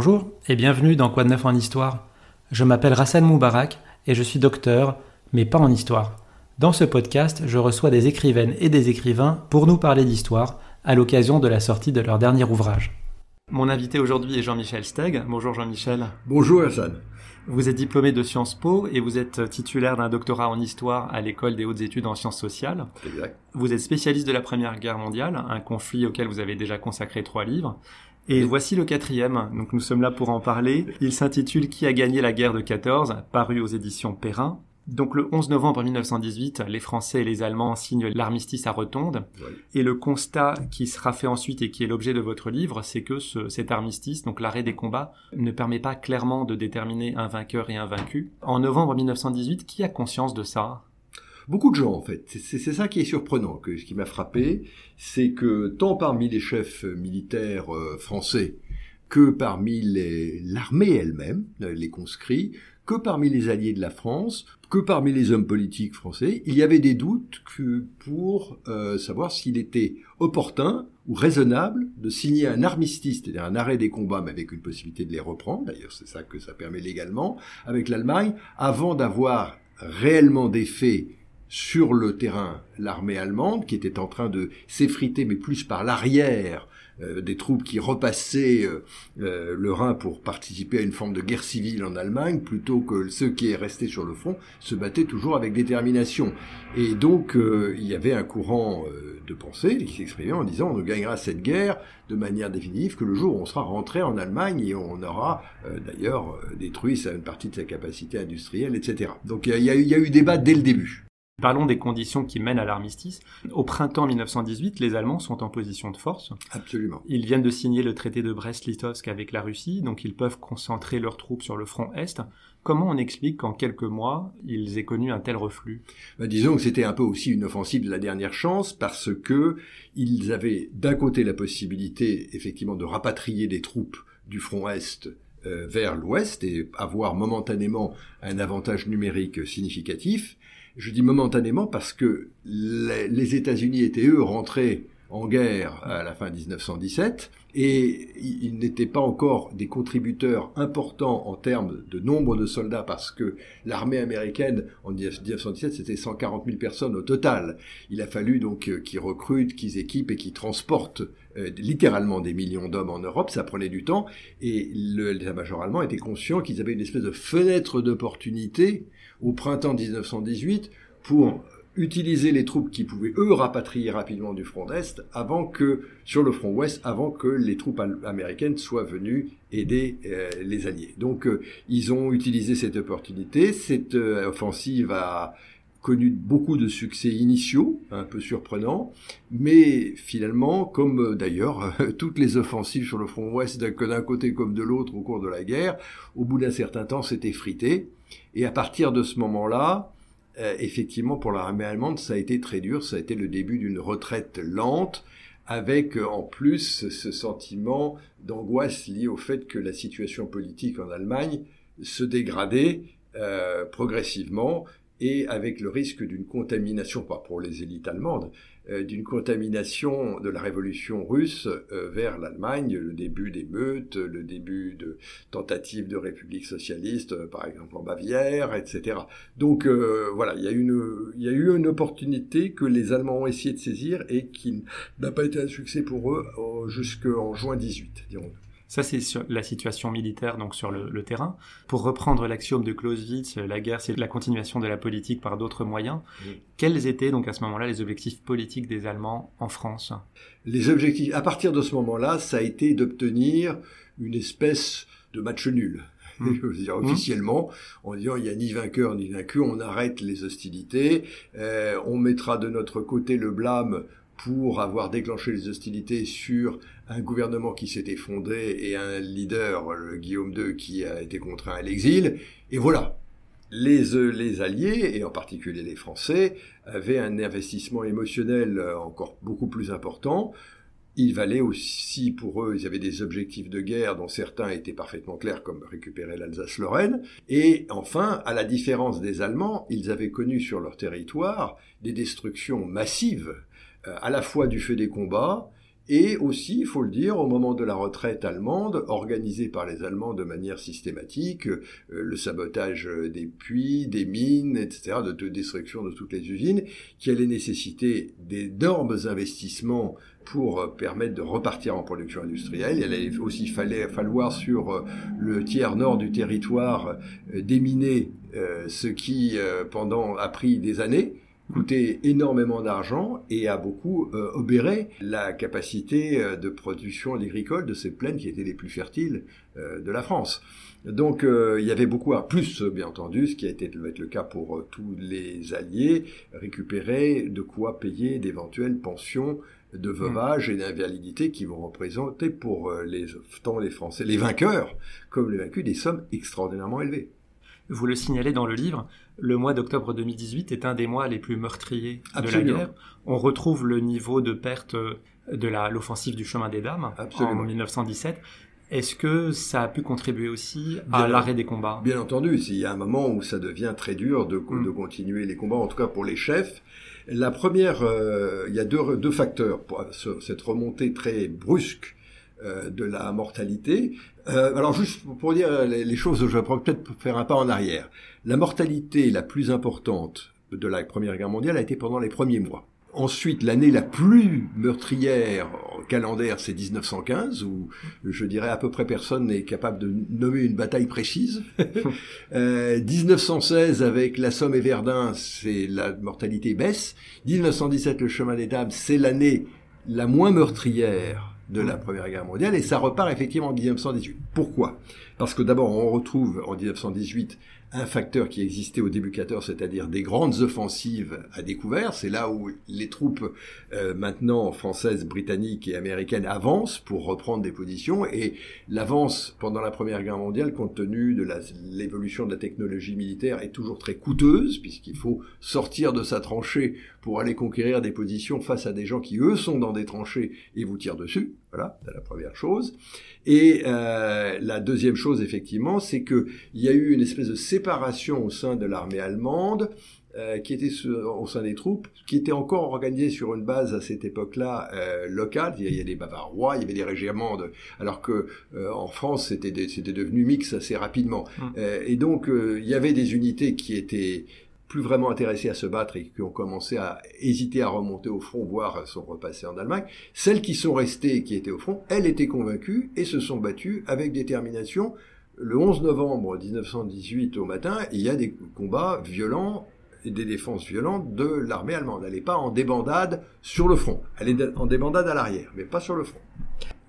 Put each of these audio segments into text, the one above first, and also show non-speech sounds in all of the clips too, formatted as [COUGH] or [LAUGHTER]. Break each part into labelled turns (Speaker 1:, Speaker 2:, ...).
Speaker 1: Bonjour et bienvenue dans Quoi de neuf en histoire. Je m'appelle Rassan Moubarak et je suis docteur, mais pas en histoire. Dans ce podcast, je reçois des écrivaines et des écrivains pour nous parler d'histoire à l'occasion de la sortie de leur dernier ouvrage. Mon invité aujourd'hui est Jean-Michel Steg. Bonjour Jean-Michel.
Speaker 2: Bonjour Hassan.
Speaker 1: Vous êtes diplômé de Sciences Po et vous êtes titulaire d'un doctorat en histoire à l'école des hautes études en sciences sociales.
Speaker 2: Exact.
Speaker 1: Vous êtes spécialiste de la Première Guerre mondiale, un conflit auquel vous avez déjà consacré trois livres. Et voici le quatrième, donc nous sommes là pour en parler. Il s'intitule Qui a gagné la guerre de 14, paru aux éditions Perrin. Donc le 11 novembre 1918, les Français et les Allemands signent l'armistice à Rotonde.
Speaker 2: Ouais.
Speaker 1: Et le constat qui sera fait ensuite et qui est l'objet de votre livre, c'est que ce- cet armistice, donc l'arrêt des combats, ne permet pas clairement de déterminer un vainqueur et un vaincu. En novembre 1918, qui a conscience de ça?
Speaker 2: Beaucoup de gens, en fait. C'est- ça qui est surprenant, que, ce qui m'a frappé, c'est que tant parmi les chefs militaires euh, français que parmi l'armée elle-même, euh, les conscrits, que parmi les alliés de la France, que parmi les hommes politiques français, il y avait des doutes que pour euh, savoir s'il était opportun ou raisonnable de signer un armistice, c'est-à-dire un arrêt des combats, mais avec une possibilité de les reprendre, d'ailleurs c'est ça que ça permet légalement, avec l'Allemagne, avant d'avoir réellement des faits sur le terrain l'armée allemande, qui était en train de s'effriter, mais plus par l'arrière euh, des troupes qui repassaient euh, euh, le Rhin pour participer à une forme de guerre civile en Allemagne, plutôt que ceux qui restaient sur le front se battaient toujours avec détermination. Et donc euh, il y avait un courant euh, de pensée qui s'exprimait en disant on gagnera cette guerre de manière définitive que le jour où on sera rentré en Allemagne et on aura d'ailleurs détruit une partie de sa capacité industrielle, etc. Donc il y a- il y a eu débat dès le début.
Speaker 1: Parlons des conditions qui mènent à l'armistice. Au printemps 1918, les Allemands sont en position de force.
Speaker 2: Absolument.
Speaker 1: Ils viennent de signer le traité de Brest-Litovsk avec la Russie, donc ils peuvent concentrer leurs troupes sur le front Est. Comment on explique qu'en quelques mois, ils aient connu un tel reflux?
Speaker 2: Bah, disons que c'était un peu aussi une offensive de la dernière chance parce que ils avaient d'un côté la possibilité effectivement de rapatrier des troupes du front est euh, vers l'ouest et avoir momentanément un avantage numérique significatif. Je dis momentanément parce que les, États-Unis étaient eux rentrés en guerre à la fin 1917 et ils n'étaient pas encore des contributeurs importants en termes de nombre de soldats parce que l'armée américaine en 1917 c'était 140 000 personnes au total. Il a fallu donc euh, qu'ils recrutent, qu'ils équipent et qu'ils transportent euh, littéralement des millions d'hommes en Europe. Ça prenait du temps et l'état-major allemand était conscient qu'ils avaient une espèce de fenêtre d'opportunité au printemps 1918 pour utiliser les troupes qui pouvaient eux rapatrier rapidement du front est avant que sur le front ouest avant que les troupes américaines soient venues aider euh, les alliés. Donc euh, ils ont utilisé cette opportunité. Cette euh, offensive a connu beaucoup de succès initiaux, un peu surprenants, mais finalement, comme d'ailleurs [LAUGHS] toutes les offensives sur le front ouest, que d'un côté comme de l'autre au cours de la guerre, au bout d'un certain temps, s'est effrité. Et à partir de ce moment-là, euh, effectivement, pour l'armée allemande, ça a été très dur. Ça a été le début d'une retraite lente, avec euh, en plus ce sentiment d'angoisse lié au fait que la situation politique en Allemagne se dégradait euh, progressivement et avec le risque d'une contamination, pas pour les élites allemandes, d'une contamination de la révolution russe euh, vers l'Allemagne, le début des meutes, le début de tentatives de république socialiste, euh, par exemple en Bavière, etc. Donc euh, voilà, il y, a une, il y a eu une opportunité que les Allemands ont essayé de saisir et qui n'a pas été un succès pour eux euh, jusqu'en juin 18, dirons-nous.
Speaker 1: Ça, c'est sur la situation militaire, donc sur le, le terrain. Pour reprendre l'axiome de Clausewitz, la guerre, c'est la continuation de la politique par d'autres moyens.
Speaker 2: Oui.
Speaker 1: Quels étaient donc à ce moment-là les objectifs politiques des Allemands en France?
Speaker 2: Les objectifs, à partir de ce moment-là, ça a été d'obtenir une espèce de match nul. [LAUGHS]
Speaker 1: Mm.
Speaker 2: Veux dire,
Speaker 1: Mm.
Speaker 2: officiellement, en disant il n'y a ni vainqueur ni vaincu, on arrête les hostilités, euh, on mettra de notre côté le blâme pour avoir déclenché les hostilités sur un gouvernement qui s'est effondré et un leader, le Guillaume II, qui a été contraint à l'exil. Et voilà. Les, euh, les Alliés, et en particulier les Français, avaient un investissement émotionnel euh, encore beaucoup plus important. Il valait aussi pour eux, ils avaient des objectifs de guerre dont certains étaient parfaitement clairs, comme récupérer l'Alsace-Lorraine. Et enfin, à la différence des Allemands, ils avaient connu sur leur territoire des destructions massives, à la fois du fait des combats et aussi, il faut le dire, au moment de la retraite allemande, organisée par les Allemands de manière systématique, euh, le sabotage des puits, des mines, etc., de, destruction de toutes les usines, qui allait nécessiter d'énormes investissements pour permettre de repartir en production industrielle. Il allait aussi fallait, falloir sur euh, le tiers nord du territoire euh, déminer, ce qui pendant a pris des années coûté énormément d'argent et a beaucoup euh, obéré la capacité euh, de production agricole de ces plaines qui étaient les plus fertiles euh, de la France. Donc il y avait beaucoup à plus, bien entendu, ce qui a été être le cas pour tous les alliés, récupérer de quoi payer d'éventuelles pensions de veuvage et d'invalidité qui vont représenter pour les, tant les Français, les vainqueurs, comme les vaincus, des sommes extraordinairement élevées.
Speaker 1: Vous le signalez dans le livre, le mois d'octobre 2018 est un des mois les plus meurtriers de la guerre. On retrouve le niveau de perte de l'offensive du chemin des dames en 1917. Est-ce que ça a pu contribuer aussi à l'arrêt des combats?
Speaker 2: Bien entendu, il y a un moment où ça devient très dur de, mm. continuer les combats, en tout cas pour les chefs. La première, euh, il y a deux, deux facteurs pour cette remontée très brusque euh, de la mortalité. Euh, alors juste pour dire les, choses, je vais peut-être faire un pas en arrière. La mortalité la plus importante de la Première Guerre mondiale a été pendant les premiers mois. Ensuite, l'année la plus meurtrière calendaire, c'est 1915, où je dirais à peu près personne n'est capable de nommer une bataille précise. [LAUGHS] euh, 1916, avec la Somme et Verdun, c'est la mortalité baisse. 1917, le chemin des dames, c'est l'année la moins meurtrière de la Première Guerre mondiale, et ça repart effectivement en 1918. Pourquoi? Parce que d'abord, on retrouve en 1918 un facteur qui existait au début 14, c'est-à-dire des grandes offensives à découvert. C'est là où les troupes euh, maintenant françaises, britanniques et américaines avancent pour reprendre des positions. Et l'avance pendant la Première Guerre mondiale, compte tenu de l'évolution de la technologie militaire, est toujours très coûteuse, puisqu'il faut sortir de sa tranchée pour aller conquérir des positions face à des gens qui, eux, sont dans des tranchées et vous tirent dessus. Voilà, c'est la première chose. Et euh, la deuxième chose, effectivement, c'est qu'il y a eu une espèce de séparation au sein de l'armée allemande, euh, qui était au sein des troupes, qui était encore organisée sur une base à cette époque-là euh, locale. Il y, a, des Bavarois, il y avait des régiments, de, alors que euh, en France c'était c'était devenu mix assez rapidement. Hum. Euh, et donc il y avait des unités qui étaient plus vraiment intéressés à se battre et qui ont commencé à hésiter à remonter au front, voire sont repassés en Allemagne. Celles qui sont restées et qui étaient au front, elles étaient convaincues et se sont battues avec détermination. Le 11 novembre 1918 au matin, il y a des combats violents et des défenses violentes de l'armée allemande. Elle n'est pas en débandade sur le front. Elle est en débandade à l'arrière, mais pas sur le front.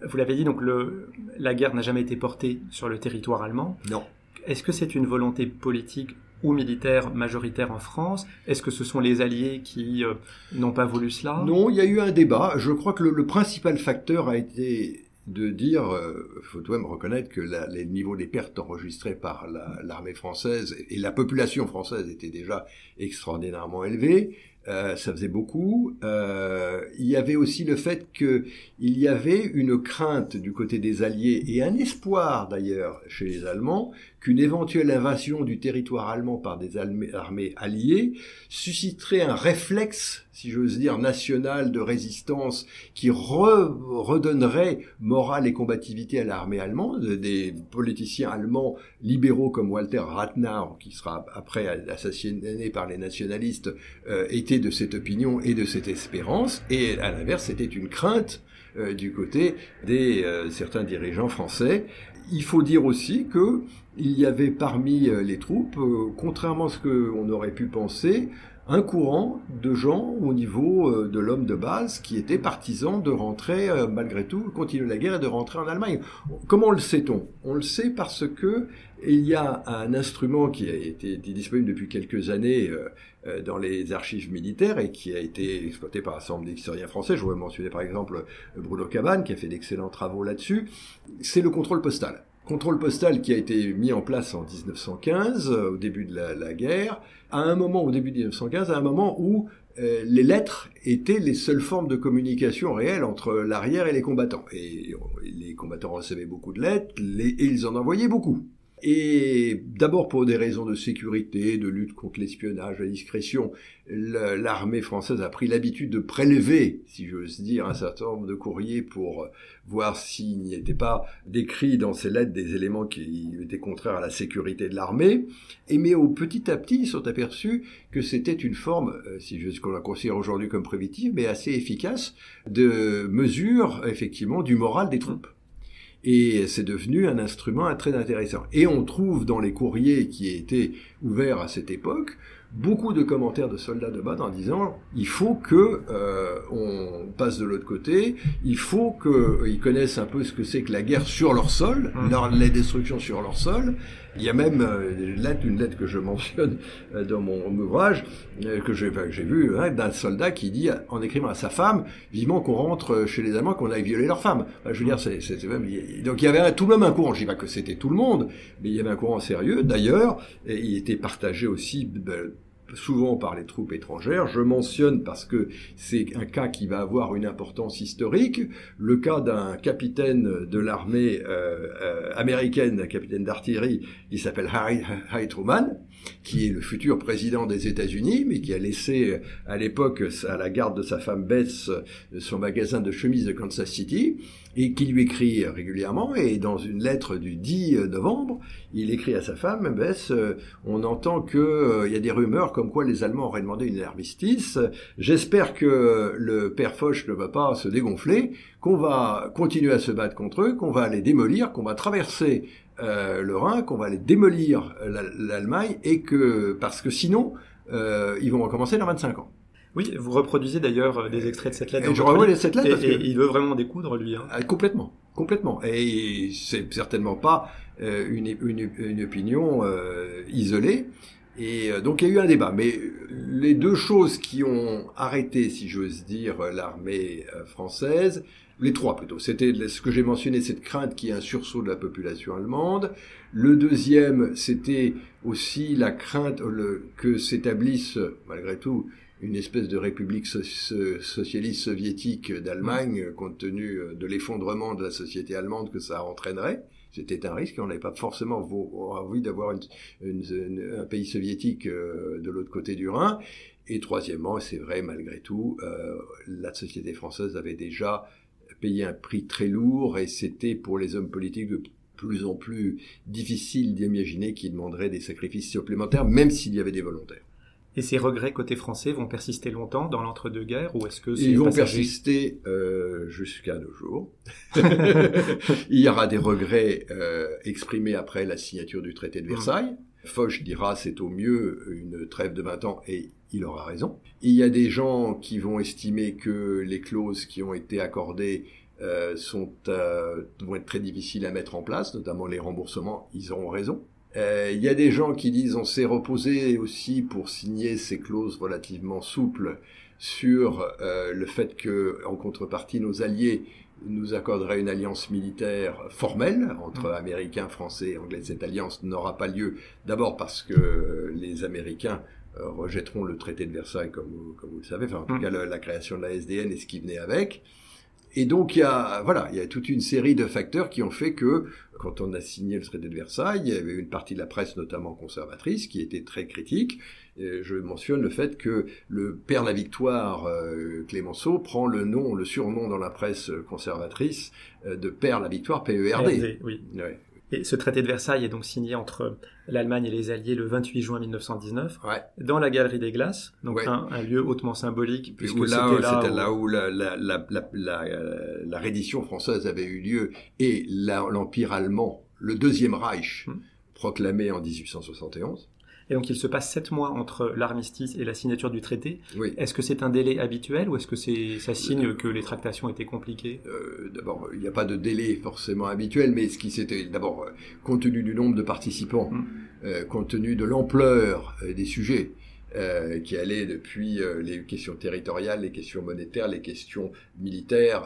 Speaker 1: Vous l'avez dit, donc le, la guerre n'a jamais été portée sur le territoire allemand.
Speaker 2: Non.
Speaker 1: Est-ce que c'est une volonté politique ou militaire majoritaire en France Est-ce que ce sont les Alliés qui euh, n'ont pas voulu cela?
Speaker 2: Non, il y a eu un débat. Je crois que le, principal facteur a été de dire, euh, faut de même reconnaître que les niveaux des pertes enregistrées par l'armée française et la population française étaient déjà extraordinairement élevés. Euh, ça faisait beaucoup. Euh, il y avait aussi le fait qu'il y avait une crainte du côté des Alliés et un espoir d'ailleurs chez les Allemands qu'une éventuelle invasion du territoire allemand par des armées alliées susciterait un réflexe, si j'ose dire, national de résistance qui redonnerait morale et combativité à l'armée allemande. Des politiciens allemands libéraux comme Walter Rathenau, qui sera après assassiné par les nationalistes, euh, étaient de cette opinion et de cette espérance. Et à l'inverse, c'était une crainte euh, du côté des euh, certains dirigeants français. Il faut dire aussi que il y avait parmi euh, les troupes, contrairement à ce qu'on aurait pu penser, un courant de gens au niveau euh, de l'homme de base qui étaient partisans de rentrer, malgré tout, continuer la guerre et de rentrer en Allemagne. Comment le sait-on? On le sait parce que il y a un instrument qui a été disponible depuis quelques années dans les archives militaires et qui a été exploité par un certain nombre d'historiens français. Je voudrais mentionner par exemple Bruno Cabane qui a fait d'excellents travaux là-dessus. C'est le contrôle postal contrôle postal qui a été mis en place en 1915, euh, au début de la, guerre, à un moment, au début de 1915, à un moment où euh, les lettres étaient les seules formes de communication réelles entre l'arrière et les combattants. Et les combattants recevaient beaucoup de lettres et ils en envoyaient beaucoup. Et d'abord pour des raisons de sécurité, de lutte contre l'espionnage, la discrétion, l'armée française a pris l'habitude de prélever, si j'ose dire, un certain nombre de courriers pour voir s'il n'y était pas décrit dans ces lettres des éléments qui étaient contraires à la sécurité de l'armée. Et mais au petit à petit, ils sont aperçus que c'était une forme, euh, si je qu'on la considère aujourd'hui comme préventive, mais assez efficace de mesure effectivement du moral des troupes. Et c'est devenu un instrument très intéressant. Et on trouve dans les courriers qui étaient ouverts à cette époque beaucoup de commentaires de soldats de bas en disant il faut que euh, on passe de l'autre côté, il faut qu'ils connaissent un peu ce que c'est que la guerre sur leur sol, mmh. leur, les destructions sur leur sol. Il y a même euh, une, lettre, une lettre que je mentionne euh, dans mon ouvrage euh, que j'ai j'ai vu hein, d'un soldat qui dit en écrivant à sa femme vivement qu'on rentre chez les Allemands qu'on aille violer leur femme. je veux dire c'est même donc il y avait tout de même un courant. Je dis pas que c'était tout le monde, mais il y avait un courant sérieux. D'ailleurs, il était partagé aussi ben, souvent par les troupes étrangères. Je mentionne parce que c'est un cas qui va avoir une importance historique, le cas d'un capitaine de l'armée euh, euh, américaine, un capitaine d'artillerie, qui s'appelle Harry, Harry, Truman, qui est le futur président des États-Unis, mais qui a laissé à l'époque à la garde de sa femme Beth son magasin de chemises de Kansas City et qui lui écrit régulièrement. Et dans une lettre du 10 novembre, il écrit à sa femme, Bess, euh, on entend qu'il euh, y a des rumeurs comme quoi les Allemands auraient demandé une armistice. J'espère que le père Foch ne va pas se dégonfler, qu'on va continuer à se battre contre eux, qu'on va les démolir, qu'on va traverser euh, le Rhin, qu'on va aller démolir l'Allemagne, et que parce que sinon, ils vont recommencer dans 25 ans.
Speaker 1: Oui, vous reproduisez d'ailleurs euh, des extraits de cette lettre.
Speaker 2: Et je revois cette lettre.
Speaker 1: Et, il veut vraiment découdre, lui. Hein.
Speaker 2: Ah, complètement, complètement. Et c'est certainement pas euh, une, une, une, opinion euh, isolée. Et donc il y a eu un débat. Mais les deux choses qui ont arrêté, si j'ose dire, l'armée française, les trois plutôt, c'était ce que j'ai mentionné, cette crainte qu'il y ait un sursaut de la population allemande. Le deuxième, c'était aussi la crainte que s'établisse, malgré tout, une espèce de république socialiste soviétique d'Allemagne, compte tenu euh, de l'effondrement de la société allemande que ça entraînerait. C'était un risque, on n'avait pas forcément envie d'avoir un pays soviétique euh, de l'autre côté du Rhin. Et troisièmement, c'est vrai malgré tout, euh, la société française avait déjà payé un prix très lourd et c'était pour les hommes politiques de plus en plus difficile d'imaginer qu'ils demanderaient des sacrifices supplémentaires, même s'il y avait des volontaires.
Speaker 1: Et ces regrets côté français vont persister longtemps dans l'entre-deux-guerres ou est-ce que
Speaker 2: Ils vont persister euh, jusqu'à nos jours. [LAUGHS] Il y aura des regrets euh, exprimés après la signature du traité de mmh. Versailles. Foch dira c'est au mieux une trêve de 20 ans et il aura raison. Il y a des gens qui vont estimer que les clauses qui ont été accordées euh, sont, euh, vont être très difficiles à mettre en place, notamment les remboursements, ils auront raison. Euh, il y a des gens qui disent on s'est reposé aussi pour signer ces clauses relativement souples sur euh, le fait que, en contrepartie, nos alliés nous accorderaient une alliance militaire formelle entre mm. Américains, Français et Anglais. Cette alliance n'aura pas lieu d'abord parce que les Américains euh, rejetteront le traité de Versailles, comme, comme vous le savez, enfin en tout mm. cas la création de la SDN et ce qui venait avec. Et donc il y a voilà, il y a toute une série de facteurs qui ont fait que quand on a signé le traité de Versailles, il y avait une partie de la presse notamment conservatrice qui était très critique. Et je mentionne le fait que le père la victoire euh, Clémenceau prend le nom, le surnom dans la presse conservatrice euh, de père la victoire PERD.
Speaker 1: oui. Et ce traité de Versailles est donc signé entre l'Allemagne et les Alliés le 28 juin 1919, dans la Galerie des Glaces, donc un, lieu hautement symbolique.
Speaker 2: Puisque là, c'était là, où, la, la, la, la, reddition française avait eu lieu et l'Empire allemand, le Deuxième Reich, hmm. proclamé en 1871.
Speaker 1: Et donc il se passe sept mois entre l'armistice et la signature du traité. Est-ce que c'est un délai habituel ou est-ce que c'est ça signe euh, que les tractations étaient compliquées?
Speaker 2: euh, D'abord, il n'y a pas de délai forcément habituel, mais ce qui s'était d'abord euh, compte tenu du nombre de participants, mm. compte tenu de l'ampleur des sujets. qui allaient depuis les questions territoriales, les questions monétaires, les questions militaires.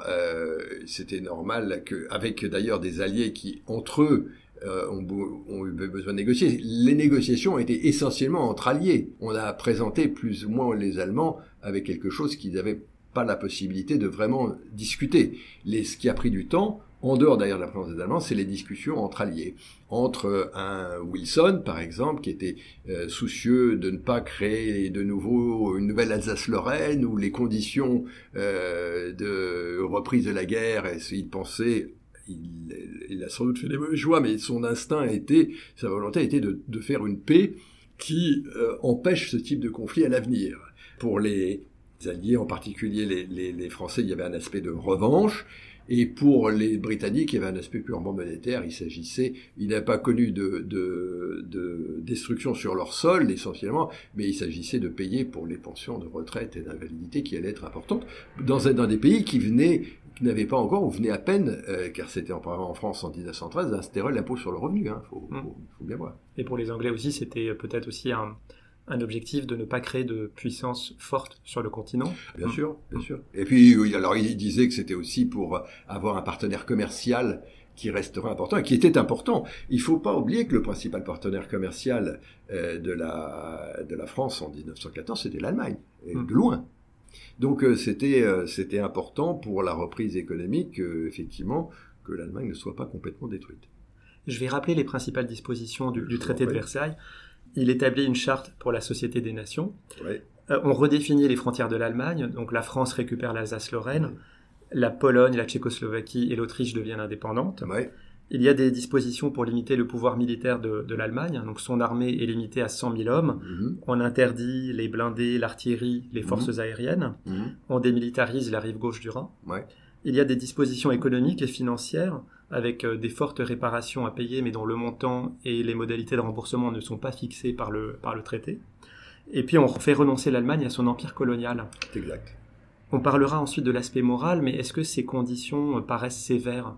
Speaker 2: C'était normal que, avec d'ailleurs des alliés qui entre eux euh, ont, eu besoin de négocier. Les négociations étaient essentiellement entre alliés. On a présenté plus ou moins les Allemands avec quelque chose qu'ils n'avaient pas la possibilité de vraiment discuter. Les, ce qui a pris du temps, en dehors d'ailleurs de la présence des Allemands, c'est les discussions entre alliés, entre un Wilson par exemple qui était euh, soucieux de ne pas créer de nouveau une nouvelle Alsace-Lorraine où les conditions euh, de reprise de la guerre, et il pensait il, a sans doute fait des mauvais choix, mais son instinct était, sa volonté était de, de faire une paix qui euh, empêche ce type de conflit à l'avenir. Pour les Alliés, en particulier les, Français, il y avait un aspect de revanche. Et pour les Britanniques, il y avait un aspect purement monétaire. Il s'agissait, il n'avaient pas connu de, de, de, destruction sur leur sol essentiellement, mais il s'agissait de payer pour les pensions de retraite et d'invalidité qui allaient être importantes dans, dans des pays qui venaient qui n'avaient pas encore, ou venaient à peine, euh, car c'était en, France en 1913, d'instaurer l'impôt sur le revenu. Il hein, faut, mmh. faut, faut, bien voir.
Speaker 1: Et pour les Anglais aussi, c'était peut-être aussi un, un objectif de ne pas créer de puissance forte sur le continent.
Speaker 2: Bien sûr, bien sûr. Et puis, oui, alors il disait que c'était aussi pour avoir un partenaire commercial qui resterait important et qui était important. Il faut pas oublier que le principal partenaire commercial euh, de, la, de la France en 1914, c'était l'Allemagne, et hmm. de loin. Donc euh, c'était euh, c'était important pour la reprise économique, effectivement, que l'Allemagne ne soit pas complètement détruite.
Speaker 1: Je vais rappeler les principales dispositions du, du traité de Versailles il établit une charte pour la Société des Nations. Euh, on redéfinit les frontières de l'Allemagne. Donc la France récupère l'Alsace-Lorraine. La Pologne, la Tchécoslovaquie et l'Autriche deviennent indépendantes. Il y a des dispositions pour limiter le pouvoir militaire de, l'Allemagne. Donc son armée est limitée à 100 000 hommes. Mhm. On interdit les blindés, l'artillerie, les forces mhm. aériennes. Mhm. On démilitarise la rive gauche du Rhin. Il y a des dispositions économiques et financières avec euh, des fortes réparations à payer, mais dont le montant et les modalités de remboursement ne sont pas fixés par le, par le traité. Et puis on fait renoncer l'Allemagne à son empire colonial.
Speaker 2: Exact.
Speaker 1: On parlera ensuite de l'aspect moral, mais est-ce que ces conditions euh, paraissent sévères?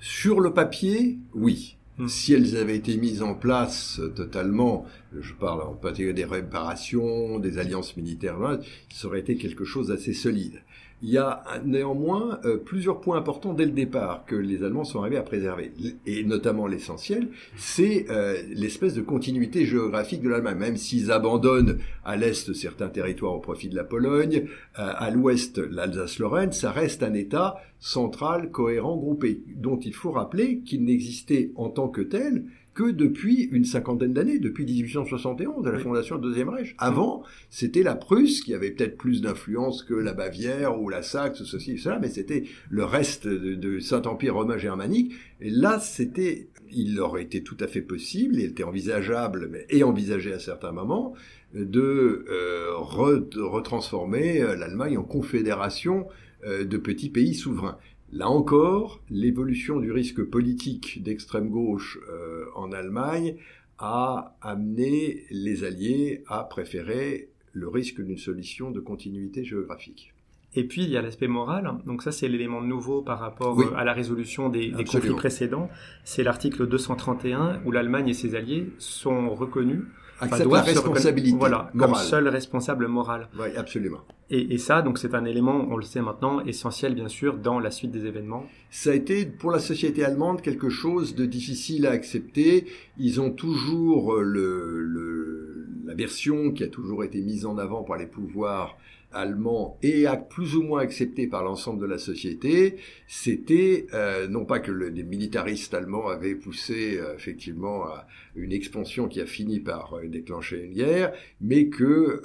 Speaker 2: Sur le papier, oui. Hmm. Si elles avaient été mises en place euh, totalement, je parle en particulier des réparations, des alliances militaires, ça aurait été quelque chose d'assez solide. Il y a néanmoins euh, plusieurs points importants dès le départ que les Allemands sont arrivés à préserver, et notamment l'essentiel, c'est euh, l'espèce de continuité géographique de l'Allemagne. Même s'ils abandonnent à l'est certains territoires au profit de la Pologne, euh, à l'ouest l'Alsace-Lorraine, ça reste un État central, cohérent, groupé, dont il faut rappeler qu'il n'existait en tant que tel que depuis une cinquantaine d'années, depuis 1871, de la fondation du Deuxième Reich. Avant, c'était la Prusse qui avait peut-être plus d'influence que la Bavière ou la Saxe, ceci, cela, mais c'était le reste de, Saint-Empire romain germanique. Et là, c'était, il aurait été tout à fait possible, il était envisageable, mais, et envisagé à certains moments, de euh, retransformer euh, l'Allemagne en confédération euh, de petits pays souverains. Là encore, l'évolution du risque politique d'extrême gauche euh, en Allemagne a amené les Alliés à préférer le risque d'une solution de continuité géographique.
Speaker 1: Et puis il y a l'aspect moral. Donc ça c'est l'élément nouveau par rapport euh, à la résolution des, des conflits précédents. C'est l'article 231 où l'Allemagne et ses alliés sont reconnus
Speaker 2: accepte la responsabilité
Speaker 1: voilà, comme seul responsable moral.
Speaker 2: Oui, absolument.
Speaker 1: Et, et ça, donc c'est un élément, on le sait maintenant, essentiel bien sûr dans la suite des événements.
Speaker 2: Ça a été pour la société allemande quelque chose de difficile à accepter. Ils ont toujours le, le la version qui a toujours été mise en avant par les pouvoirs allemand et plus ou moins accepté par l'ensemble de la société, c'était euh, non pas que les militaristes allemands avaient poussé euh, effectivement à une expansion qui a fini par euh, déclencher une guerre, mais que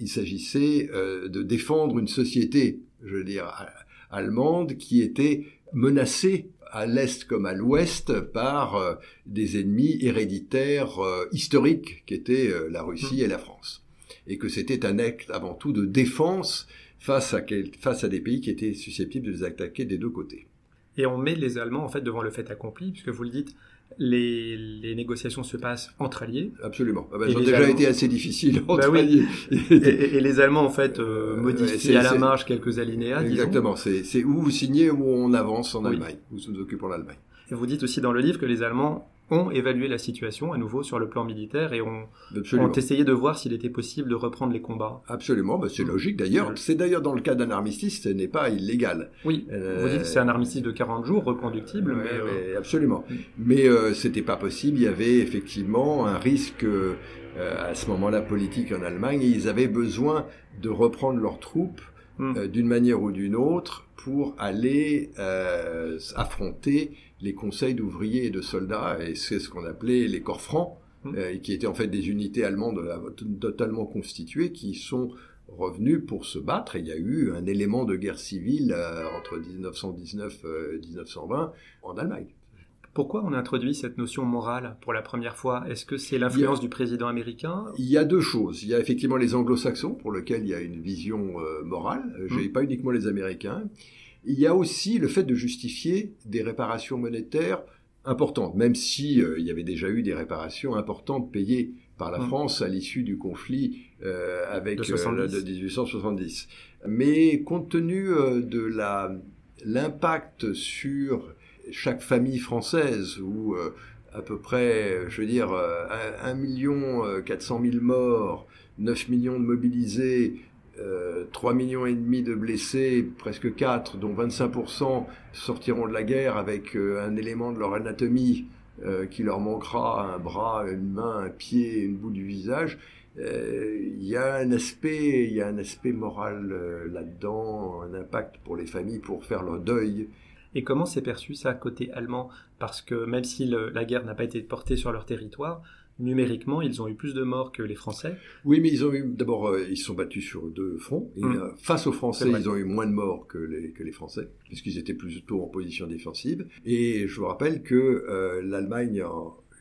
Speaker 2: il s'agissait de défendre une société, je veux dire, allemande qui était menacée à l'est comme à l'ouest par des ennemis héréditaires historiques qui étaient la Russie mmh. et la France et que c'était un acte avant tout de défense face à, face à des pays qui étaient susceptibles de les attaquer des deux côtés.
Speaker 1: Et on met les Allemands en fait devant le fait accompli, puisque vous le dites, les, les négociations se passent entre alliés.
Speaker 2: Absolument. Ah elles ont déjà été assez difficiles bah entre alliés.
Speaker 1: et, les Allemands en fait euh, modifient à la marge quelques alinéas.
Speaker 2: Exactement. C'est où vous signez où on avance en Allemagne, où nous occupons l'Allemagne.
Speaker 1: Et vous dites aussi dans le livre que les Allemands ont évalué la situation à nouveau sur le plan militaire et ont, ont essayé de voir s'il était possible de reprendre les combats.
Speaker 2: Absolument, bah c'est logique d'ailleurs. C'est d'ailleurs dans le cas d'un armistice, ce n'est pas illégal.
Speaker 1: Oui, euh... vous dites que c'est un armistice de 40 jours, reconductible, mais,
Speaker 2: euh, Absolument. Mais euh, c'était pas possible, il y avait effectivement un risque euh, à ce moment-là politique en Allemagne et ils avaient besoin de reprendre leurs troupes hmm. d'une manière ou d'une autre pour aller affronter les conseils d'ouvriers et de soldats, et c'est ce qu'on appelait les corps francs, hmm. qui étaient en fait des unités allemandes totalement constituées, qui sont revenus pour se battre. Et il y a eu un élément de guerre civile entre 1919 et 1920 en Allemagne.
Speaker 1: Pourquoi on introduit cette notion morale pour la première fois? Est-ce que c'est l'influence du président américain?
Speaker 2: Il y a deux choses. Il y a effectivement les anglo-saxons, pour lesquels il y a une vision euh, morale. Je n'ai pas uniquement les Américains. Il y a aussi le fait de justifier des réparations monétaires importantes, même si euh, il y avait déjà eu des réparations importantes payées par la mmh. France à l'issue du conflit euh, avec de, de, 1870. Mais compte tenu de la l'impact sur chaque famille française où euh, à peu près, je veux dire, 1 euh, million 400 000 morts, 9 millions de mobilisés, 3 millions et demi de blessés, presque 4, dont 25% sortiront de la guerre avec euh, un élément de leur anatomie qui leur manquera, un bras, une main, un pied, une bout du visage. Il y a un aspect, il y a un aspect moral là-dedans, un impact pour les familles pour faire leur deuil
Speaker 1: et comment s'est perçu ça côté allemand? Parce que même si la guerre n'a pas été portée sur leur territoire, numériquement, ils ont eu plus de morts que les Français.
Speaker 2: Oui, mais ils ont eu d'abord, euh, ils se sont battus sur deux fronts. Et, mm. euh, face aux Français, ils ont eu moins de morts que les, que les Français, puisqu'ils étaient plutôt en position défensive. Et je vous rappelle que euh, l'Allemagne,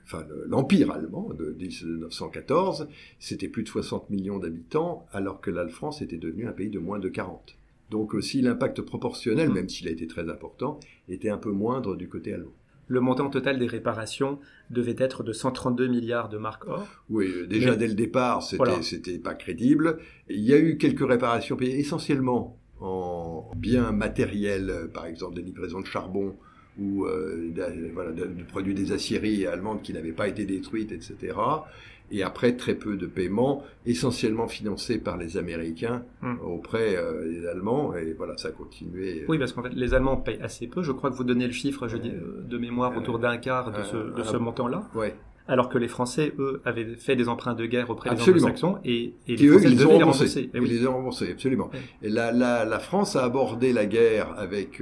Speaker 2: enfin l'Empire allemand de 1914, c'était plus de 60 millions d'habitants, alors que la France était devenue un pays de moins de 40. Donc aussi l'impact proportionnel, mm. même s'il a été très important, était un peu moindre du côté allemand.
Speaker 1: Le montant total des réparations devait être de 132 milliards de marques or.
Speaker 2: Oui, euh, déjà dès le départ, c'était c'était pas crédible. Il y a eu quelques réparations payées essentiellement en biens matériels, euh, par exemple des livraisons de charbon ou euh, voilà, de, produits des aciéries allemandes qui n'avaient pas été détruites, etc et après très peu de paiements, essentiellement financés par les Américains hmm. auprès euh, des Allemands, et voilà, ça a continué.
Speaker 1: Euh. Oui, parce qu'en fait, les Allemands payent assez peu. Je crois que vous donnez le chiffre, je dis, euh, de mémoire, autour d'un quart de ce, de ce montant-là.
Speaker 2: Ouais.
Speaker 1: Alors que les Français, eux, avaient fait des emprunts de guerre auprès des Anglo-Saxons et, et, les
Speaker 2: eux, ils les ont remboursés. Eh ils les ont remboursés, absolument. Et la, la, la, France a abordé la guerre avec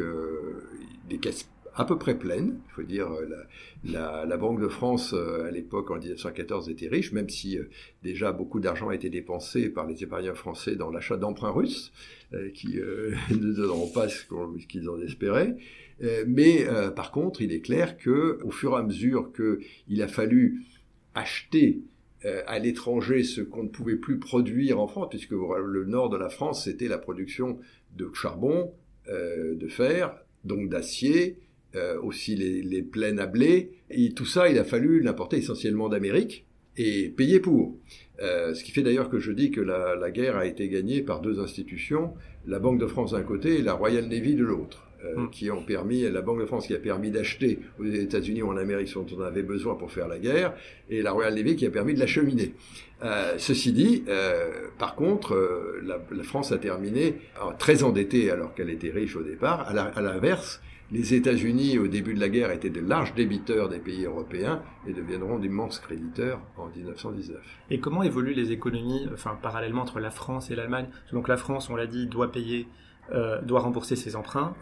Speaker 2: des caisses à peu près pleine. Il faut dire, euh, la, Banque de France, euh, à l'époque, en 1914, était riche, même si euh, déjà beaucoup d'argent a été dépensé par les épargnants français dans l'achat d'emprunts russes, qui [LAUGHS] ne donneront pas ce qu'ils en espéraient. mais par contre, il est clair que, au fur et à mesure qu'il a fallu acheter à l'étranger ce qu'on ne pouvait plus produire en France, puisque le nord de la France, c'était la production de charbon, de fer, donc d'acier, euh, aussi les, les, plaines à blé. Et tout ça, il a fallu l'importer essentiellement d'Amérique et payer pour. Euh, ce qui fait d'ailleurs que je dis que la, la, guerre a été gagnée par deux institutions, la Banque de France d'un côté et la Royal Navy de l'autre. Euh, hmm. qui ont permis, la Banque de France qui a permis d'acheter aux États-Unis ou en Amérique ce dont on avait besoin pour faire la guerre, et la Royal Navy qui a permis de l'acheminer. Euh, ceci dit, par contre, la, la, France a terminé très endettée alors qu'elle était riche au départ. À l'inverse, les États-Unis, au début de la guerre, étaient de larges débiteurs des pays européens et deviendront d'immenses créditeurs en 1919.
Speaker 1: Et comment évoluent les économies, enfin parallèlement entre la France et l'Allemagne? Donc la France, on l'a dit, doit payer, euh, doit rembourser ses emprunts.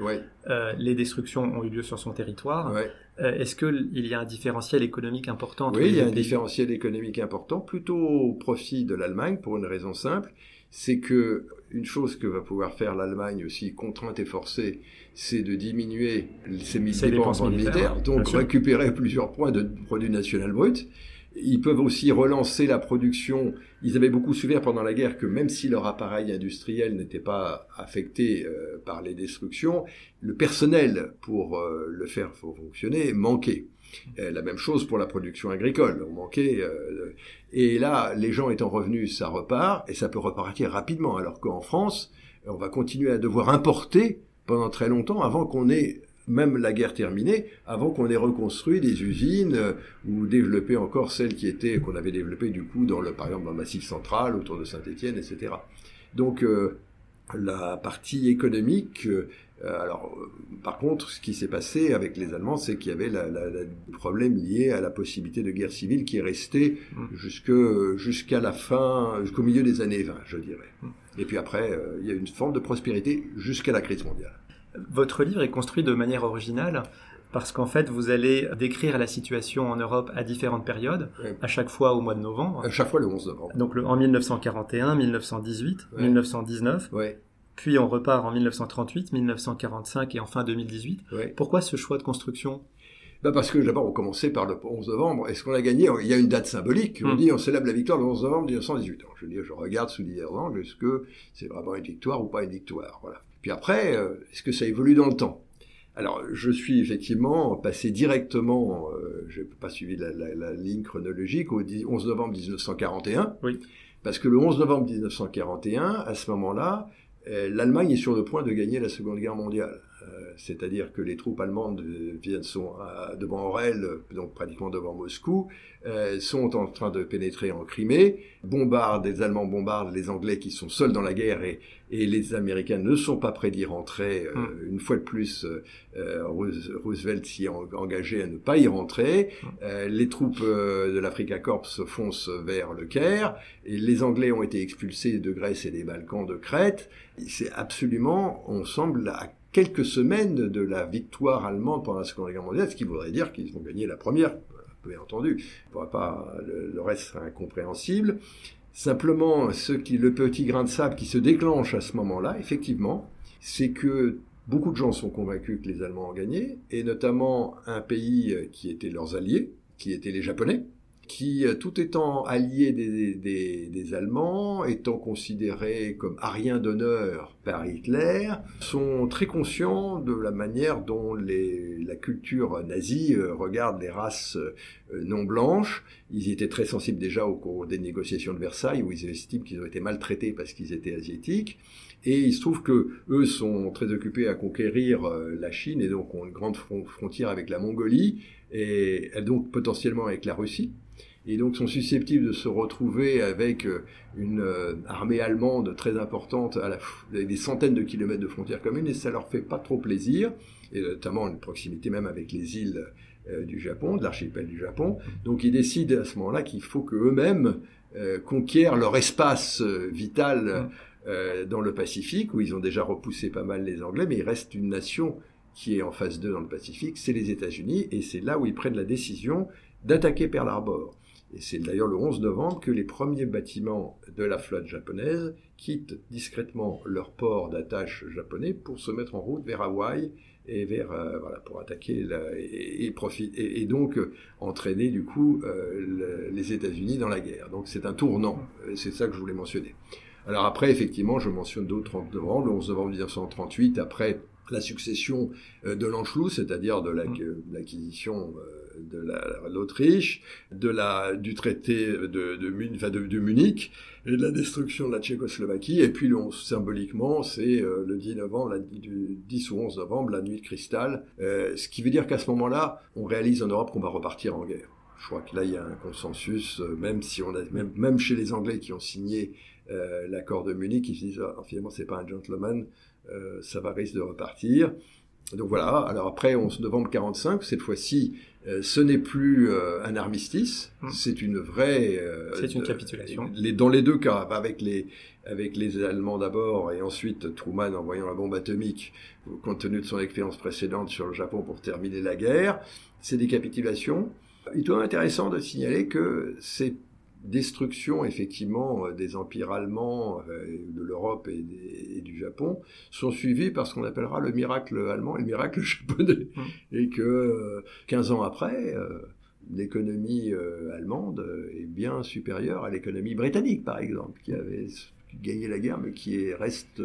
Speaker 1: Euh, les destructions ont eu lieu sur son territoire. Euh, est-ce qu'il y a un différentiel économique important
Speaker 2: Oui, il y a un différentiel économique important, plutôt au profit de l'Allemagne, pour une raison simple, c'est que une chose que va pouvoir faire l'Allemagne aussi, contrainte et forcée, c'est de diminuer ses, dépenses militaires, donc récupérer plusieurs points de produit national brut. Ils peuvent aussi relancer la production. Ils avaient beaucoup souffert pendant la guerre que même si leur appareil industriel n'était pas affecté euh, par les destructions, le personnel pour euh, le faire fonctionner manquait. Euh, la même chose pour la production agricole. On manquait. Euh, et là, les gens étant revenus, ça repart et ça peut repartir rapidement. Alors qu'en France, on va continuer à devoir importer pendant très longtemps avant qu'on ait même la guerre terminée, avant qu'on ait reconstruit des usines euh, ou développé encore celles qui étaient qu'on avait développées du coup dans le par exemple dans le Massif central autour de Saint-Étienne, etc. Donc la partie économique alors, euh, par contre, ce qui s'est passé avec les Allemands, c'est qu'il y avait le problème lié à la possibilité de guerre civile qui est resté mm. jusqu'à la fin, jusqu'au milieu des années 20, je dirais. Mm. Et puis après, euh, il y a une forme de prospérité jusqu'à la crise mondiale.
Speaker 1: Votre livre est construit de manière originale parce qu'en fait, vous allez décrire la situation en Europe à différentes périodes, à chaque fois au mois de novembre.
Speaker 2: À chaque fois le 11 novembre.
Speaker 1: Donc en 1941, 1918, 1919. Ouais. Puis on repart en 1938, 1945 et enfin 2018. Pourquoi ce choix de construction?
Speaker 2: Bah parce que d'abord on commençait par le 11 novembre. Est-ce qu'on a gagné? Il y a une date symbolique. On hmm. dit on célèbre la victoire le 11 novembre 1918. je dis, je regarde sous divers angles. Est-ce que c'est vraiment une victoire ou pas une victoire? Voilà. Puis après, euh, est-ce que ça évolue dans le temps? Alors, je suis effectivement passé directement, euh, je n'ai pas suivi la, la, la, ligne chronologique, au 11 novembre 1941. Oui. Parce que le 11 novembre 1941, à ce moment-là, l'Allemagne est sur le point de gagner la Seconde Guerre mondiale. Euh, c'est-à-dire que les troupes allemandes viennent sont devant Orel, donc pratiquement devant Moscou, euh, sont en train de pénétrer en Crimée, bombardent, les Allemands bombardent les Anglais qui sont seuls dans la guerre et, et les Américains ne sont pas prêts d'y rentrer. Euh, hmm. Une fois de plus, Roosevelt s'y est engagé à ne pas y rentrer. Hmm. les troupes de l'Africa Corps foncent vers le Caire et les Anglais ont été expulsés de Grèce et des Balkans de Crète. C'est absolument, on semble à quelques semaines de la victoire allemande pendant la Seconde Guerre mondiale, ce qui voudrait dire qu'ils ont gagné la première, bien entendu. Pas, le, reste serait incompréhensible. Simplement, ce qui, le petit grain de sable qui se déclenche à ce moment-là, effectivement, c'est que beaucoup de gens sont convaincus que les Allemands ont gagné, et notamment un pays qui était leurs alliés, qui étaient les Japonais, qui, euh, tout étant alliés des, Allemands, étant considérés comme ariens d'honneur par Hitler, sont très conscients de la manière dont la culture nazie euh, regarde les races euh, non blanches. Ils étaient très sensibles déjà au cours des négociations de Versailles, où ils estiment qu'ils ont été maltraités parce qu'ils étaient asiatiques. Et il se trouve que eux sont très occupés à conquérir la Chine et donc ont une grande frontière avec la Mongolie et donc potentiellement avec la Russie et donc sont susceptibles de se retrouver avec euh, une euh, armée allemande très importante à la, des centaines de kilomètres de frontières communes et ça leur fait pas trop plaisir et notamment une proximité même avec les îles euh, du Japon, de l'archipel du Japon. Donc ils décident à ce moment-là qu'il faut que eux-mêmes conquièrent leur espace vital dans le Pacifique où ils ont déjà repoussé pas mal les Anglais, mais il reste une nation qui est en phase 2 dans le Pacifique, c'est les États-Unis, et c'est là où ils prennent la décision d'attaquer Pearl Harbor. Et c'est d'ailleurs le 11 novembre que les premiers bâtiments de la flotte japonaise quittent discrètement leur port d'attache japonais pour se mettre en route vers Hawaï et vers euh, voilà pour attaquer et, et, et, donc euh, entraîner du coup euh, les États-Unis dans la guerre. Donc c'est un tournant. C'est ça que je voulais mentionner. Alors après, effectivement, je mentionne d'autres novembre, le 11 novembre 1938, après la succession de l'Anschluss, c'est-à-dire de mmh. l'acquisition de l'Autriche, de la, du traité de, de, de, Munich et de la destruction de la Tchécoslovaquie. Et puis, symboliquement, c'est euh, le 10 novembre, du 10 ou 11 novembre, la nuit de cristal. Euh, ce qui veut dire qu'à ce moment-là, on réalise en Europe qu'on va repartir en guerre. Je crois que là, il y a un consensus, euh, même si on a, même, même chez les Anglais qui ont signé l'accord de Munich, ils se disent, ah, finalement, c'est pas un gentleman, ça va risque de repartir. Donc voilà. Alors après, 11 novembre 45, cette fois-ci, euh, ce n'est plus euh, un armistice, hmm. c'est une vraie.
Speaker 1: Euh, c'est une capitulation.
Speaker 2: Les, dans les deux cas, avec les avec les Allemands d'abord et ensuite Truman envoyant la bombe atomique, compte tenu de son expérience précédente sur le Japon pour terminer la guerre, c'est des capitulations. Il est intéressant de signaler que c'est destruction effectivement euh, des empires allemands euh, de l'Europe et, du Japon sont suivis par ce qu'on appellera le miracle allemand et le miracle [LAUGHS] japonais mmh. et que 15 euh, ans après l'économie allemande est bien supérieure à l'économie britannique par exemple qui avait gagné la guerre mais qui reste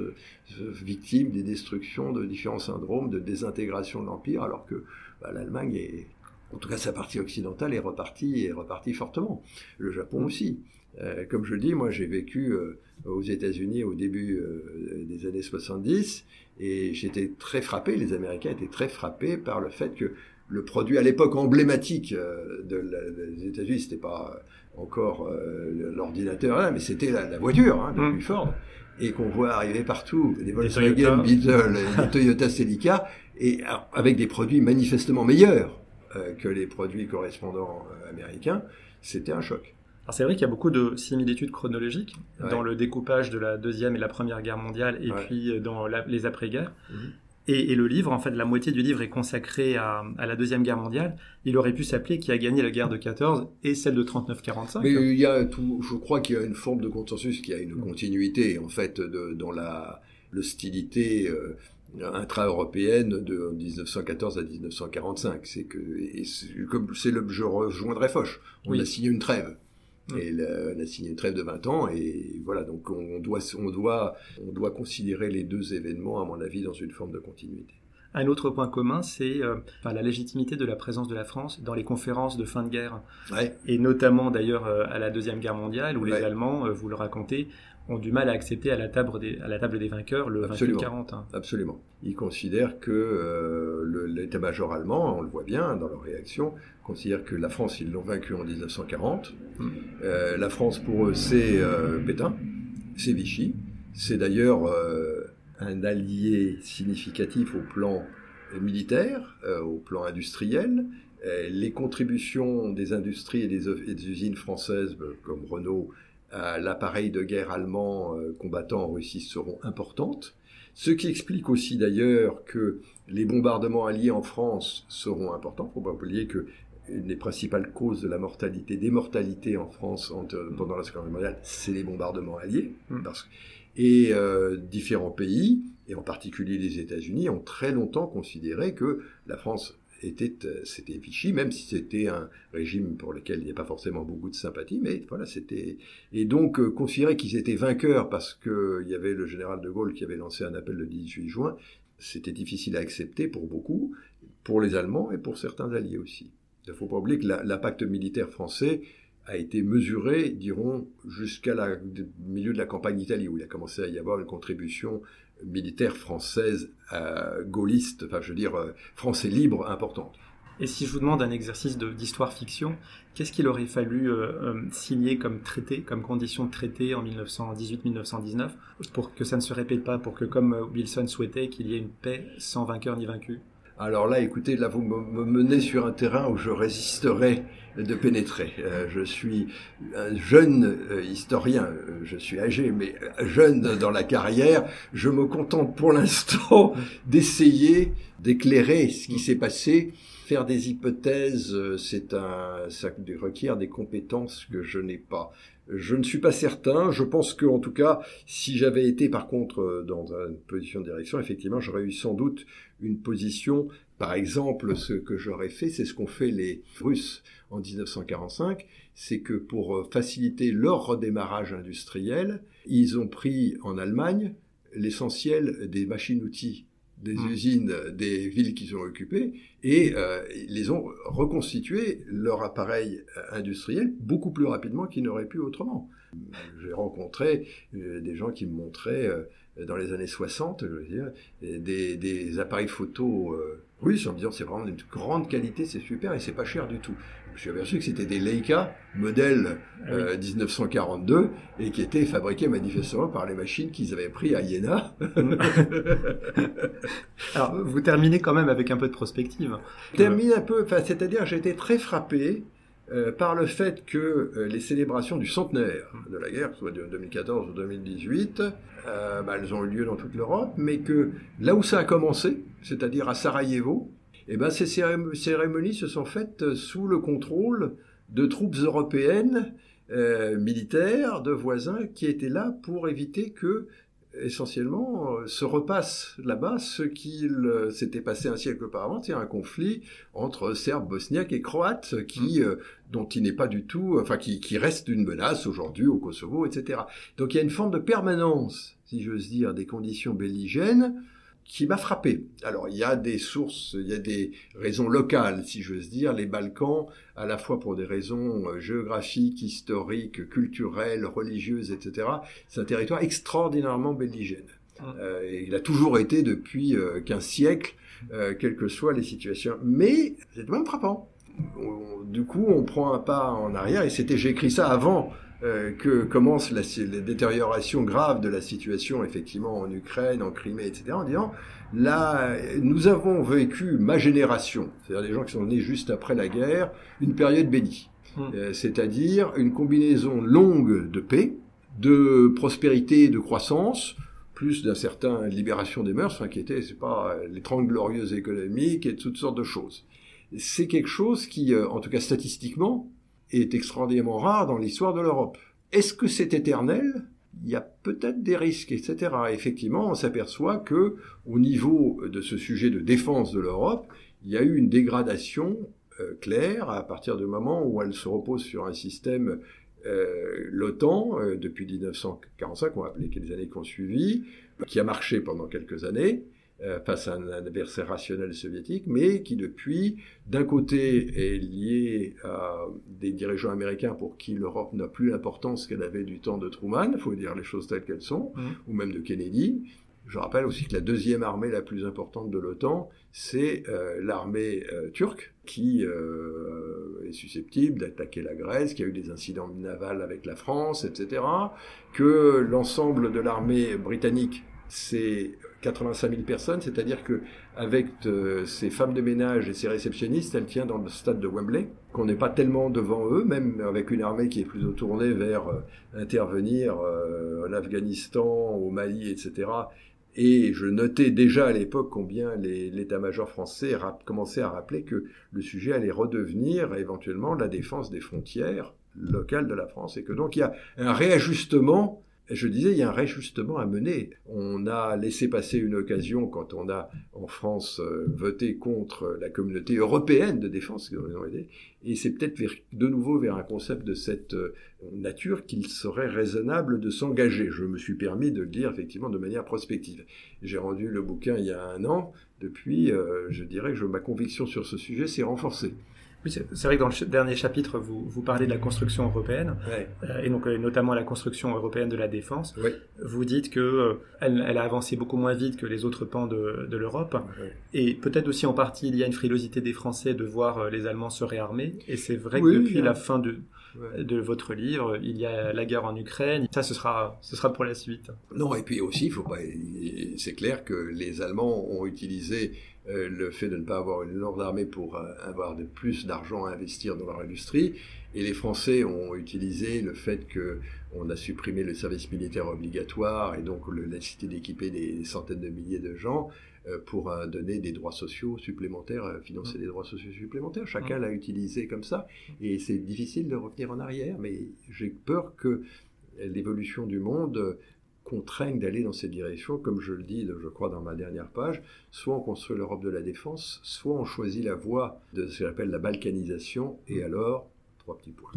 Speaker 2: victime des destructions de différents syndromes de désintégration de l'empire alors que bah, l'Allemagne est en tout cas sa partie occidentale est repartie, est repartie fortement. Le Japon aussi. Euh, comme je le dis, moi j'ai vécu euh, aux États-Unis au début euh, des années 70 et j'étais très frappé, les Américains étaient très frappés par le fait que le produit à l'époque emblématique de des États-Unis, c'était pas encore l'ordinateur, mais c'était la, voiture hein, de mmh. Ford. et qu'on voit arriver partout, des Volkswagen Beetle, des Toyota Celica, et avec des produits manifestement meilleurs euh, que les produits correspondants euh, américains, c'était un choc.
Speaker 1: Alors c'est vrai qu'il y a beaucoup de similitudes chronologiques dans le découpage de la deuxième et la première guerre mondiale, et puis euh, dans les après-guerres. Mhm. Et, le livre, en fait, la moitié du livre est consacré à, la Deuxième Guerre mondiale. Il aurait pu s'appeler Qui a gagné la guerre de 14 et celle de 39-45.
Speaker 2: Mais il y a tout, je crois qu'il y a une forme de consensus, qu'il y a une continuité, en fait, de, dans la l'hostilité euh, intra-européenne de 1914 à 1945. C'est que, comme c'est le, je rejoindrai Foch. On a signé une trêve. Mm. Et on a signé une trêve de 20 ans et voilà, donc on doit, on, doit, on doit considérer les deux événements, à mon avis, dans une forme de continuité.
Speaker 1: Un autre point commun, c'est euh, la légitimité de la présence de la France dans les conférences de fin de guerre. Et notamment d'ailleurs euh, à la Deuxième Guerre mondiale, où les Allemands, euh, vous le racontez, ont du mal à accepter à la table des, à la table des vainqueurs le
Speaker 2: Absolument.
Speaker 1: 40.
Speaker 2: Absolument. Ils considèrent que euh, l'état-major allemand, on le voit bien dans leur réaction, considère que la France, ils l'ont vaincu en 1940. Hmm. Euh, la France, pour eux, c'est euh, Pétain, c'est Vichy. C'est d'ailleurs un allié significatif au plan militaire, au plan industriel. les contributions des industries et des usines françaises comme Renault l'appareil de guerre allemand euh, combattant en Russie seront importantes. Ce qui explique aussi d'ailleurs que les bombardements alliés en France seront importants. Il ne faut pas oublier que une des principales causes de la mortalité, des mortalités en France pendant la Seconde Guerre mondiale, c'est les bombardements alliés. Mm. Parce, et euh, différents pays, et en particulier les États-Unis, ont très longtemps considéré que la France était, euh, c'était Vichy, même si c'était un régime pour lequel il n'y a pas forcément beaucoup de sympathie, mais voilà, c'était et donc euh, considérer qu'ils étaient vainqueurs parce que il y avait le général de Gaulle qui avait lancé un appel le 18 juin, c'était difficile à accepter pour beaucoup, pour les Allemands et pour certains alliés aussi. Il ne faut pas oublier que l'impact militaire français a été mesuré, dirons, jusqu'à la milieu de la campagne d'Italie, où il a commencé à y avoir une contribution militaire française euh, gaulliste, enfin je veux dire euh, français libre importante.
Speaker 1: Et si je vous demande un exercice d'histoire-fiction, qu'est-ce qu'il aurait fallu euh, signer comme traité, comme condition de traité en 1918-1919 pour que ça ne se répète pas, pour que comme Wilson souhaitait qu'il y ait une paix sans vainqueur ni vaincu?
Speaker 2: Alors là, écoutez, là, vous me menez sur un terrain où je résisterai de pénétrer. Euh, je suis un jeune euh, historien, euh, je suis âgé, mais jeune dans la carrière. Je me contente pour l'instant [LAUGHS] d'essayer d'éclairer ce qui s'est passé. Faire des hypothèses, c'est un, ça requiert des compétences que je n'ai pas. Je ne suis pas certain. Je pense que, en tout cas, si j'avais été, par contre, euh, dans une position de direction, effectivement, j'aurais eu sans doute une position. Par exemple, ce que j'aurais fait, c'est ce qu'ont fait les Russes en 1945, c'est que pour euh, faciliter leur redémarrage industriel, ils ont pris en Allemagne l'essentiel des machines-outils des mmh. usines des villes qu'ils ont occupées et euh, les ont reconstitué leur appareil euh, industriel beaucoup plus rapidement qu'ils n'auraient pu autrement. J'ai rencontré euh, des gens qui me montraient euh, dans les années 60, je veux dire, des, des appareils photo russes en me disant c'est vraiment d'une grande qualité, c'est super et c'est pas cher du tout je suis aperçu que c'était des Leica modèle 1942 ah euh, et qui étaient fabriqués manifestement par les machines qu'ils avaient pris à Iéna. [LAUGHS]
Speaker 1: Alors, vous terminez quand même avec un peu de prospective.
Speaker 2: Termine un peu, enfin, c'est-à-dire j'ai été très frappé euh, par le fait que euh, les célébrations du centenaire de la guerre, soit de 2014 ou 2018, bah, elles ont eu lieu dans toute l'Europe, mais que là où ça a commencé, c'est-à-dire à Sarajevo, eh ben, ces cérémonies se sont faites euh, sous le contrôle de troupes européennes euh, militaires, de voisins, qui étaient là pour éviter que essentiellement euh, se repasse là-bas ce qu'il s'était passé un siècle auparavant, c'est un conflit entre Serbes, Bosniaques et Croates qui mmh. dont il n'est pas du tout, enfin qui, qui reste une menace aujourd'hui au Kosovo, etc. Donc il y a une forme de permanence, si j'ose dire, des conditions belligènes qui m'a frappé. Alors il y a des sources, il y a des raisons locales, si j'ose dire. Les Balkans, à la fois pour des raisons euh, géographiques, historiques, culturelles, religieuses, etc. C'est un territoire extraordinairement belligène. Ah. Euh, et il a toujours été depuis euh, 15 siècles, euh, quelles que soient les situations. Mais c'est même frappant. du coup, on prend un pas en arrière, et c'était, j'ai écrit ça avant euh, que commence la, la, détérioration grave de la situation effectivement en Ukraine, en Crimée, etc. En disant là, nous avons vécu ma génération, c'est-à-dire les gens qui sont nés juste après la guerre, une période bénie, mmh. euh, c'est-à-dire une combinaison longue de paix, de prospérité, de croissance, plus d'un certain libération des mœurs, enfin, qui était, c'est pas les trente glorieuses économiques et toutes sortes de choses. C'est quelque chose qui, euh, en tout cas statistiquement, est extraordinairement rare dans l'histoire de l'Europe. Est-ce que c'est éternel? Il y a peut-être des risques, etc. Effectivement, on s'aperçoit que, au niveau de ce sujet de défense de l'Europe, il y a eu une dégradation euh, claire à partir du moment où elle se repose sur un système euh, l'OTAN, euh, depuis 1945, on va appeler les années qui ont suivi, qui a marché pendant quelques années face à un, adversaire rationnel soviétique, mais qui depuis, d'un côté, est lié à des dirigeants américains pour qui l'Europe n'a plus l'importance qu'elle avait du temps de Truman, il faut dire les choses telles qu'elles sont, mmh. ou même de Kennedy, je rappelle aussi que la deuxième armée la plus importante de l'OTAN, c'est euh, l'armée euh, turque qui euh, est susceptible d'attaquer la Grèce, qui a eu des incidents navals avec la France, etc. Que l'ensemble de l'armée britannique, c'est 85 000 personnes, c'est-à-dire que avec ces femmes de ménage et ces réceptionnistes, elle tient dans le stade de Wembley, qu'on n'est pas tellement devant eux, même avec une armée qui est plutôt tournée vers intervenir en Afghanistan, au Mali, etc et je notais déjà à l'époque combien l'état-major français commençait à rappeler que le sujet allait redevenir éventuellement la défense des frontières locales de la France et que donc il y a un réajustement je disais, il y a un réajustement à mener. On a laissé passer une occasion quand on a en France euh, voté contre la communauté européenne de défense, et c'est peut-être de nouveau vers un concept de cette euh, nature qu'il serait raisonnable de s'engager. Je me suis permis de le dire effectivement de manière prospective. J'ai rendu le bouquin il y a un an. Depuis, euh, je dirais que ma conviction sur ce sujet s'est renforcée.
Speaker 1: Oui, c'est vrai que dans le dernier chapitre, vous, vous parlez de la construction européenne, euh, et donc euh, notamment la construction européenne de la défense. Vous dites que euh, elle, a avancé beaucoup moins vite que les autres pans de, de l'Europe, et peut-être aussi en partie il y a une frilosité des Français de voir les Allemands se réarmer. Et c'est vrai que depuis la fin de, de votre livre, il y a la guerre en Ukraine. Ça, ce sera, ce sera pour la suite.
Speaker 2: Non, et puis aussi, faut pas, c'est clair que les Allemands ont utilisé euh, le fait de ne pas avoir une énorme armée pour euh, avoir de plus d'argent à investir dans leur industrie. Et les Français ont utilisé le fait qu'on a supprimé le service militaire obligatoire et donc la nécessité d'équiper des centaines de milliers de gens euh, pour donner des droits sociaux supplémentaires, financer mmh. des droits sociaux supplémentaires. Chacun mmh. l'a utilisé comme ça. Et c'est difficile de revenir en arrière, mais j'ai peur que l'évolution du monde contraignent d'aller dans cette direction, comme je le dis, je crois, dans ma dernière page. Soit on construit l'Europe de la défense, soit on choisit la voie de ce que j'appelle la balkanisation, et alors, trois petits points.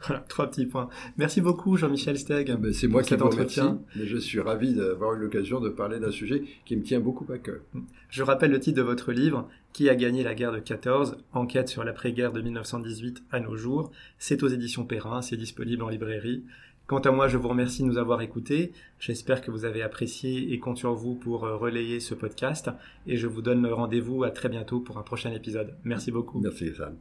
Speaker 2: [LAUGHS]
Speaker 1: trois petits points. Merci beaucoup, Jean-Michel Steg.
Speaker 2: Ben, c'est moi qui vous remercie, mais je suis ravi d'avoir eu l'occasion de parler d'un sujet qui me tient beaucoup à cœur.
Speaker 1: Je rappelle le titre de votre livre, Qui a gagné la guerre de 14 Enquête sur l'après-guerre de 1918 à nos jours. C'est aux éditions Perrin, c'est disponible en librairie. Quant à moi, je vous remercie de nous avoir écoutés. J'espère que vous avez apprécié et compte sur vous pour euh, relayer ce podcast. Et je vous donne rendez-vous à très bientôt pour un prochain épisode. Merci beaucoup.
Speaker 2: Merci, Sam.